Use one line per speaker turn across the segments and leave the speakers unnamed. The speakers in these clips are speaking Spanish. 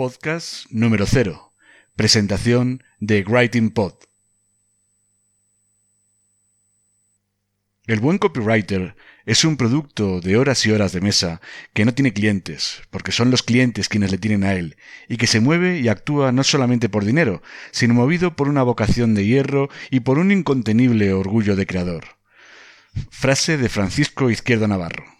Podcast número 0. Presentación de Writing Pod. El buen copywriter es un producto de horas y horas de mesa que no tiene clientes, porque son los clientes quienes le tienen a él, y que se mueve y actúa no solamente por dinero, sino movido por una vocación de hierro y por un incontenible orgullo de creador. Frase de Francisco Izquierdo Navarro.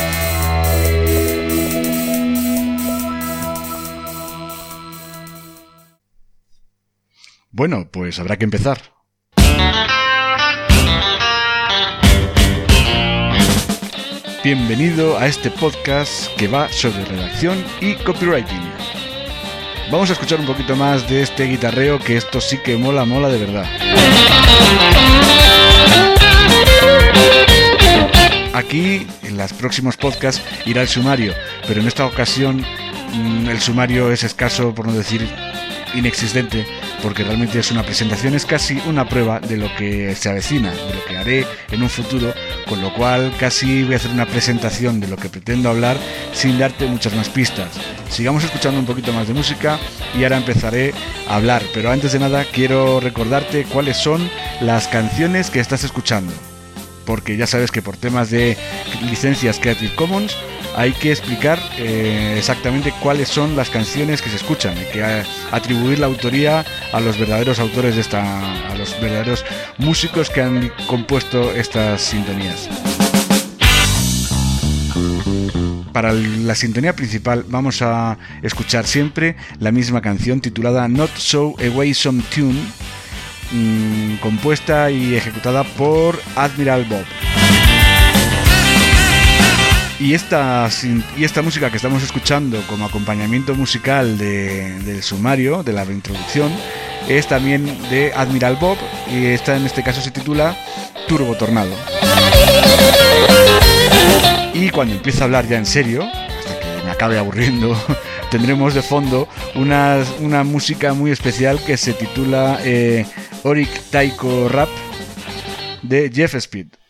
Bueno, pues habrá que empezar. Bienvenido a este podcast que va sobre redacción y copywriting. Vamos a escuchar un poquito más de este guitarreo que esto sí que mola, mola de verdad. Aquí, en los próximos podcasts, irá el sumario, pero en esta ocasión mm, el sumario es escaso, por no decir inexistente, porque realmente es una presentación, es casi una prueba de lo que se avecina, de lo que haré en un futuro, con lo cual casi voy a hacer una presentación de lo que pretendo hablar sin darte muchas más pistas. Sigamos escuchando un poquito más de música y ahora empezaré a hablar, pero antes de nada quiero recordarte cuáles son las canciones que estás escuchando, porque ya sabes que por temas de licencias Creative Commons hay que explicar eh, exactamente cuáles son las canciones que se escuchan. Hay que eh, atribuir la autoría a los verdaderos autores de esta, a los verdaderos músicos que han compuesto estas sintonías. Para la sintonía principal vamos a escuchar siempre la misma canción titulada Not So Away Some Tune, mmm, compuesta y ejecutada por Admiral Bob. Y esta, y esta música que estamos escuchando como acompañamiento musical de, del sumario, de la introducción, es también de Admiral Bob y esta en este caso se titula Turbo Tornado. Y cuando empiece a hablar ya en serio, hasta que me acabe aburriendo, tendremos de fondo una, una música muy especial que se titula eh, Oric Taiko Rap de Jeff Speed.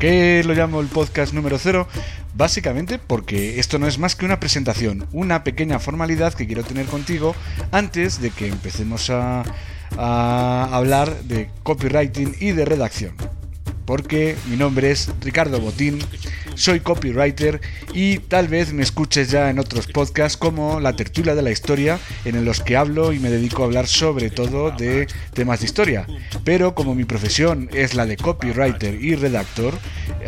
Qué lo llamo el podcast número cero? Básicamente porque esto no es más que una presentación, una pequeña formalidad que quiero tener contigo antes de que empecemos a, a hablar de copywriting y de redacción. Porque mi nombre es Ricardo Botín, soy copywriter y tal vez me escuches ya en otros podcasts como La Tertulia de la Historia, en los que hablo y me dedico a hablar sobre todo de temas de historia. Pero como mi profesión es la de copywriter y redactor,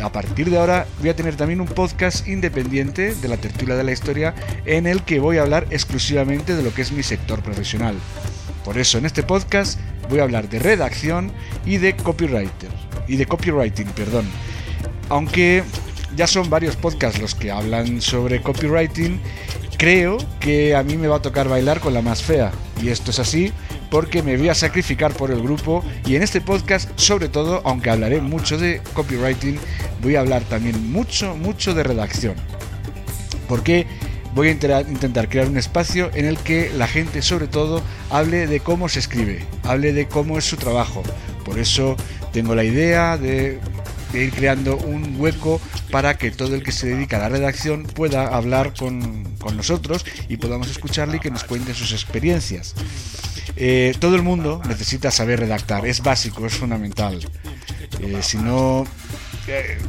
a partir de ahora voy a tener también un podcast independiente de La Tertulia de la Historia en el que voy a hablar exclusivamente de lo que es mi sector profesional. Por eso en este podcast voy a hablar de redacción y de copywriter y de copywriting, perdón. Aunque ya son varios podcasts los que hablan sobre copywriting creo que a mí me va a tocar bailar con la más fea. Y esto es así porque me voy a sacrificar por el grupo y en este podcast sobre todo, aunque hablaré mucho de copywriting, voy a hablar también mucho, mucho de redacción. Porque voy a intentar crear un espacio en el que la gente sobre todo hable de cómo se escribe, hable de cómo es su trabajo. Por eso tengo la idea de ir creando un hueco para que todo el que se dedica a la redacción pueda hablar con, nosotros y podamos escucharle y que nos cuente sus experiencias. Eh, todo el mundo necesita saber redactar, es básico, es fundamental. Eh, si no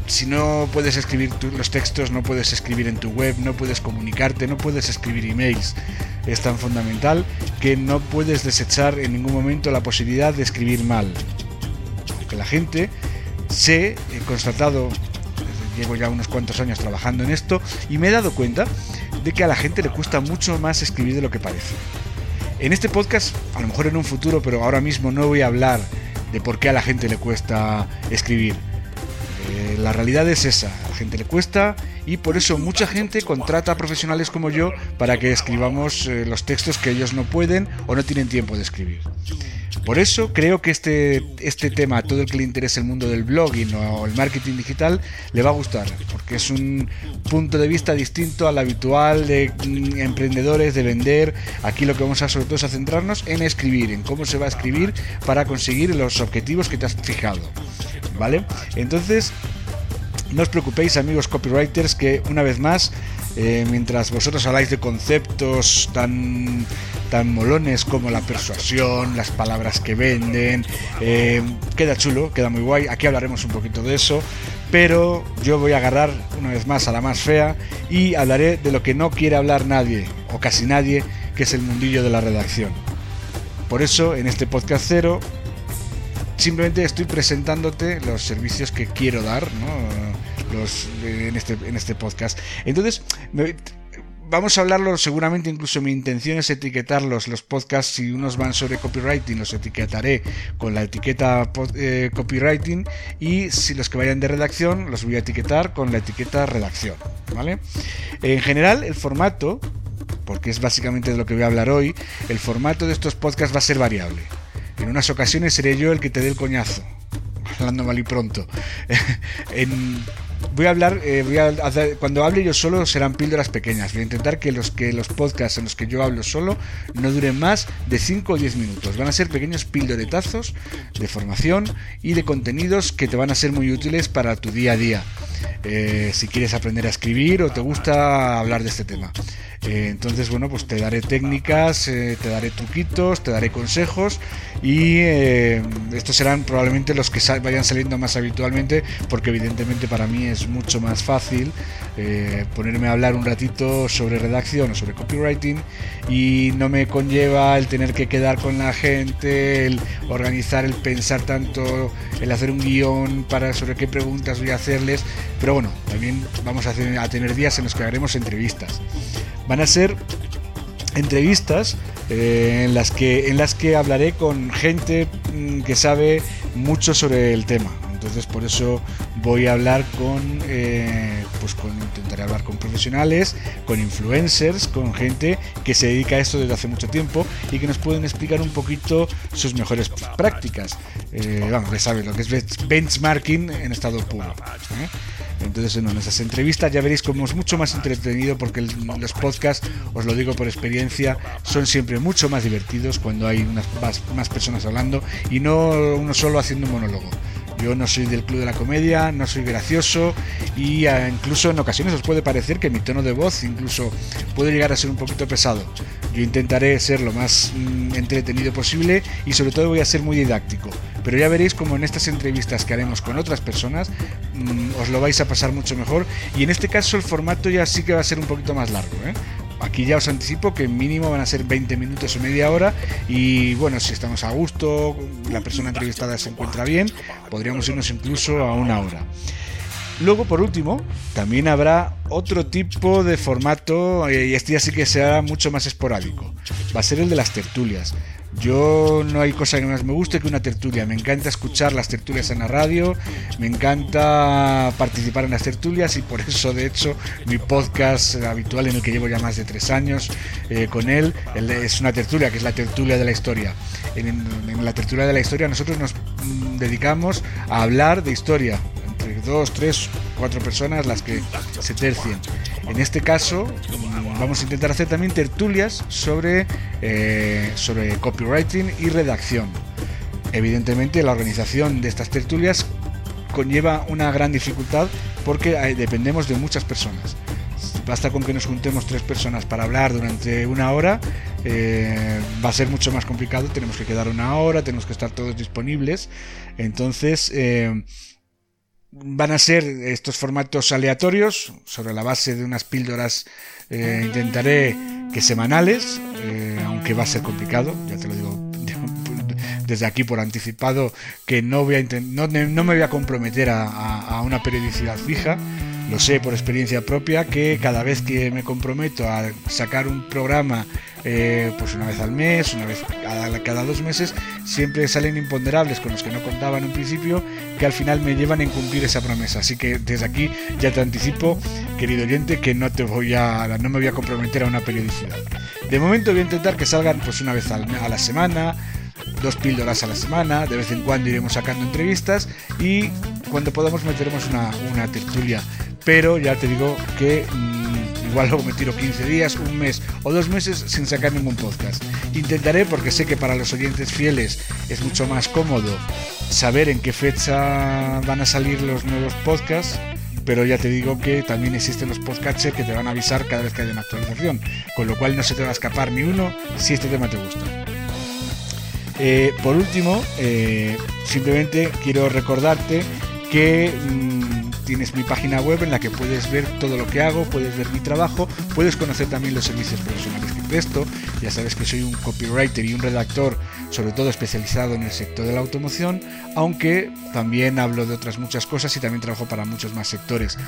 si no puedes escribir los textos, no puedes escribir en tu web, no puedes comunicarte, no puedes escribir emails. Es tan fundamental que no puedes desechar en ningún momento la posibilidad de escribir mal. Porque la gente se he constatado, llevo ya unos cuantos años trabajando en esto, y me he dado cuenta de que a la gente le cuesta mucho más escribir de lo que parece. En este podcast, a lo mejor en un futuro, pero ahora mismo no voy a hablar de por qué a la gente le cuesta escribir eh, la realidad es esa, a la gente le cuesta y por eso mucha gente contrata a profesionales como yo para que escribamos eh, los textos que ellos no pueden o no tienen tiempo de escribir. Por eso creo que este, este tema a todo el que le interese el mundo del blogging o el marketing digital le va a gustar, porque es un punto de vista distinto al habitual de mm, emprendedores, de vender. Aquí lo que vamos a sobre todo es a centrarnos en escribir, en cómo se va a escribir para conseguir los objetivos que te has fijado. ¿Vale? Entonces, no os preocupéis amigos copywriters que una vez más, eh, mientras vosotros habláis de conceptos tan, tan molones como la persuasión, las palabras que venden, eh, queda chulo, queda muy guay, aquí hablaremos un poquito de eso, pero yo voy a agarrar una vez más a la más fea y hablaré de lo que no quiere hablar nadie, o casi nadie, que es el mundillo de la redacción. Por eso, en este podcast cero, simplemente estoy presentándote los servicios que quiero dar los, en, este, en este podcast. Entonces, vamos a hablarlo seguramente incluso mi intención es etiquetarlos los podcasts si unos van sobre copywriting los etiquetaré con la etiqueta eh, copywriting y si los que vayan de redacción los voy a etiquetar con la etiqueta redacción vale en general el formato porque es básicamente de lo que voy a hablar hoy el formato de estos podcasts va a ser variable en unas ocasiones seré yo el que te dé el coñazo, hablando mal y pronto. voy a hablar, eh, voy a cuando hable yo solo serán píldoras pequeñas. Voy a intentar que los, que los podcasts en los que yo hablo solo no duren más de 5 o 10 minutos. Van a ser pequeños píldoretazos de formación y de contenidos que te van a ser muy útiles para tu día a día. Eh, si quieres aprender a escribir o te gusta hablar de este tema. Eh, entonces, bueno, pues te daré técnicas, eh, te daré truquitos, te daré consejos y estos serán probablemente los que vayan saliendo más habitualmente porque evidentemente para mí es mucho más fácil ponerme a hablar un ratito sobre redacción o sobre copywriting y no me conlleva el tener que quedar con la gente, el organizar, el pensar tanto, el hacer un guion para sobre qué preguntas voy a hacerles pero bueno, también vamos a, tener días en los que haremos entrevistas. Van a ser entrevistas eh, en, las que, en las que hablaré con gente mm, que sabe mucho sobre el tema. Entonces por eso voy a hablar con, eh, pues con, intentaré hablar con profesionales, con influencers, con gente que se dedica a esto desde hace mucho tiempo y que nos pueden explicar un poquito sus mejores prácticas. Eh, vamos, ya sabes lo que es benchmarking en estado puro. ¿eh? Entonces, en esas entrevistas ya veréis cómo es mucho más entretenido porque los podcasts, os lo digo por experiencia, son siempre mucho más divertidos cuando hay más personas hablando y no uno solo haciendo un monólogo. Yo no soy del club de la comedia, no soy gracioso y ah, incluso en ocasiones os puede parecer que mi tono de voz incluso puede llegar a ser un poquito pesado. Yo intentaré ser lo más mm, entretenido posible y sobre todo voy a ser muy didáctico. Pero ya veréis como en estas entrevistas que haremos con otras personas mm, os lo vais a pasar mucho mejor y en este caso el formato ya sí que va a ser un poquito más largo. ¿eh? Aquí ya os anticipo que mínimo van a ser 20 minutos o media hora y bueno, si estamos a gusto, la persona entrevistada se encuentra bien, podríamos irnos incluso a una hora. Luego, por último, también habrá otro tipo de formato, y este ya sí que será mucho más esporádico. Va a ser el de las tertulias. Yo no hay cosa que más me guste que una tertulia. Me encanta escuchar las tertulias en la radio, me encanta participar en las tertulias y por eso, de hecho, mi podcast habitual en el que llevo ya más de tres años eh, con él, es una tertulia que es la tertulia de la historia. En, la tertulia de la historia nosotros nos mm, dedicamos a hablar de historia, entre dos, tres, cuatro personas las que se tercien. En este caso vamos a intentar hacer también tertulias sobre, eh, sobre copywriting y redacción. Evidentemente la organización de estas tertulias conlleva una gran dificultad porque dependemos de muchas personas. Basta con que nos juntemos tres personas para hablar durante una hora, eh, va a ser mucho más complicado, tenemos que quedar una hora, tenemos que estar todos disponibles. Entonces, eh, van a ser estos formatos aleatorios sobre la base de unas píldoras eh, intentaré que semanales eh, aunque va a ser complicado ya te lo digo desde aquí por anticipado que no voy a no, no me voy a comprometer a, a una periodicidad fija lo sé por experiencia propia que cada vez que me comprometo a sacar un programa eh, pues una vez al mes, una vez cada, dos meses, siempre salen imponderables con los que no contaba en un principio, que al final me llevan a incumplir esa promesa. Así que desde aquí ya te anticipo, querido oyente, que no te voy a, no me voy a comprometer a una periodicidad. De momento voy a intentar que salgan pues una vez a la semana, dos píldoras a la semana, de vez en cuando iremos sacando entrevistas y cuando podamos meteremos una, una tertulia. Pero ya te digo que mm, igual luego me tiro 15 días, un mes o dos meses sin sacar ningún podcast. Intentaré porque sé que para los oyentes fieles es mucho más cómodo saber en qué fecha van a salir los nuevos podcasts pero ya te digo que también existen los podcasts que te van a avisar cada vez que haya una actualización, con lo cual no se te va a escapar ni uno si este tema te gusta. Eh, por último, eh, simplemente quiero recordarte que mm, tienes mi página web en la que puedes ver todo lo que hago, puedes ver mi trabajo, puedes conocer también los servicios profesionales que presto. Ya sabes que soy un copywriter y un redactor, sobre todo especializado en el sector de la automoción, aunque también hablo de otras muchas cosas y también trabajo para muchos más sectores.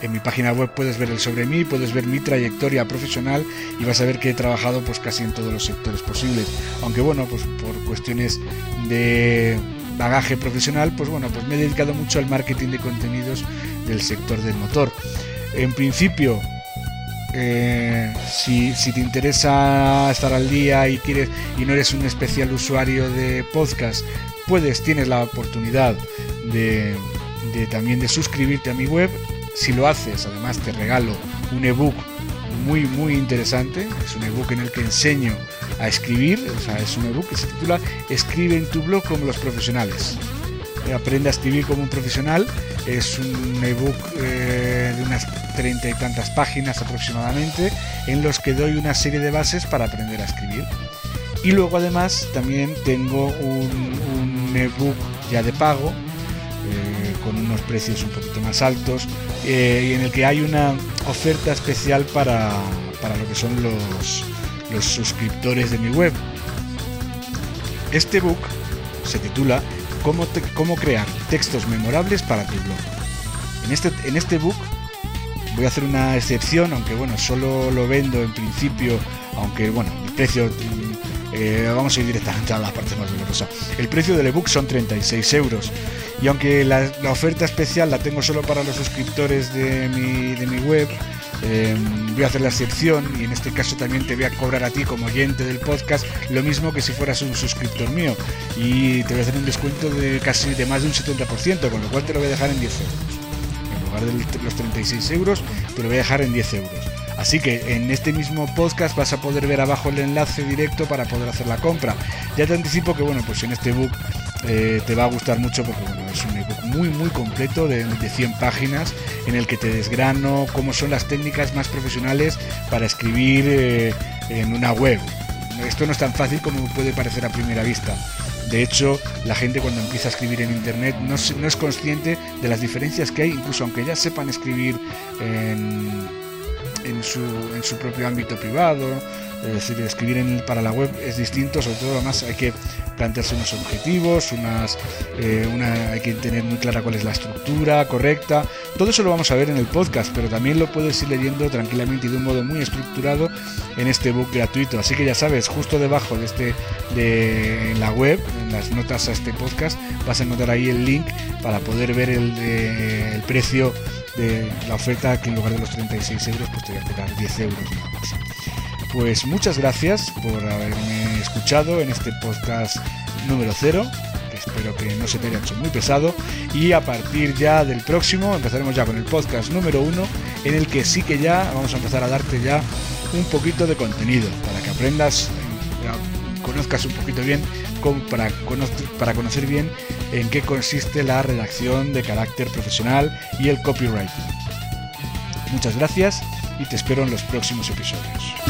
En mi página web puedes ver el sobre mí, puedes ver mi trayectoria profesional y vas a ver que he trabajado pues casi en todos los sectores posibles. Aunque bueno, pues por cuestiones de bagaje profesional, pues bueno, pues me he dedicado mucho al marketing de contenidos del sector del motor. En principio, eh, si, te interesa estar al día y quieres y no eres un especial usuario de podcast, puedes, tienes la oportunidad de, de también de suscribirte a mi web. Si lo haces, además te regalo un ebook muy muy interesante. Es un ebook en el que enseño a escribir, es un ebook que se titula Escribe en tu blog como los profesionales. Eh, aprende a escribir como un profesional. Es un ebook eh, de unas treinta y tantas páginas aproximadamente, en los que doy una serie de bases para aprender a escribir. Y luego además también tengo un, ebook ya de pago, con unos precios un poquito más altos, y en el que hay una oferta especial para, para lo que son los, los suscriptores de mi web. Este book se titula Cómo, cómo crear textos memorables para tu blog. En este, en este book voy a hacer una excepción, aunque bueno, solo lo vendo en principio, aunque bueno, el precio, eh, vamos a ir directamente a la parte más dolorosa. El precio del ebook son 36 euros. Y aunque la, oferta especial la tengo solo para los suscriptores de mi, de mi web, Em, voy a hacer la excepción y en este caso también te voy a cobrar a ti como oyente del podcast lo mismo que si fueras un suscriptor mío y te voy a hacer un descuento de casi de más de un 70%, con lo cual te lo voy a dejar en 10 euros. En lugar de los 36 euros, te lo voy a dejar en 10 euros. Así que en este mismo podcast vas a poder ver abajo el enlace directo para poder hacer la compra. Ya te anticipo que bueno, pues en este book eh, te va a gustar mucho porque es un ebook muy muy completo de, 100 páginas en el que te desgrano cómo son las técnicas más profesionales para escribir eh, en una web. Esto no es tan fácil como puede parecer a primera vista. De hecho, la gente cuando empieza a escribir en Internet no es consciente de las diferencias que hay, incluso aunque ya sepan escribir en en su, en su propio ámbito privado, es decir, escribir para la web es distinto, sobre todo además hay que plantearse unos objetivos, unas, eh, una, hay que tener muy clara cuál es la estructura correcta. Todo eso lo vamos a ver en el podcast, pero también lo puedes ir leyendo tranquilamente y de un modo muy estructurado en este book gratuito. Así que ya sabes, justo debajo de este de en la web, en las notas a este podcast, vas a encontrar ahí el link para poder ver el, el precio de la oferta que en lugar de los 36 euros pues te voy a cobrar 10 euros. Pues muchas gracias por haberme escuchado en este podcast número 0, que espero que no se te haya hecho muy pesado. Y a partir ya del próximo empezaremos ya con el podcast número 1, en el que sí que ya vamos a empezar a darte ya un poquito de contenido, para que aprendas, conozcas un poquito bien, para, para conocer bien en qué consiste la redacción de carácter profesional y el copywriting. Muchas gracias y te espero en los próximos episodios.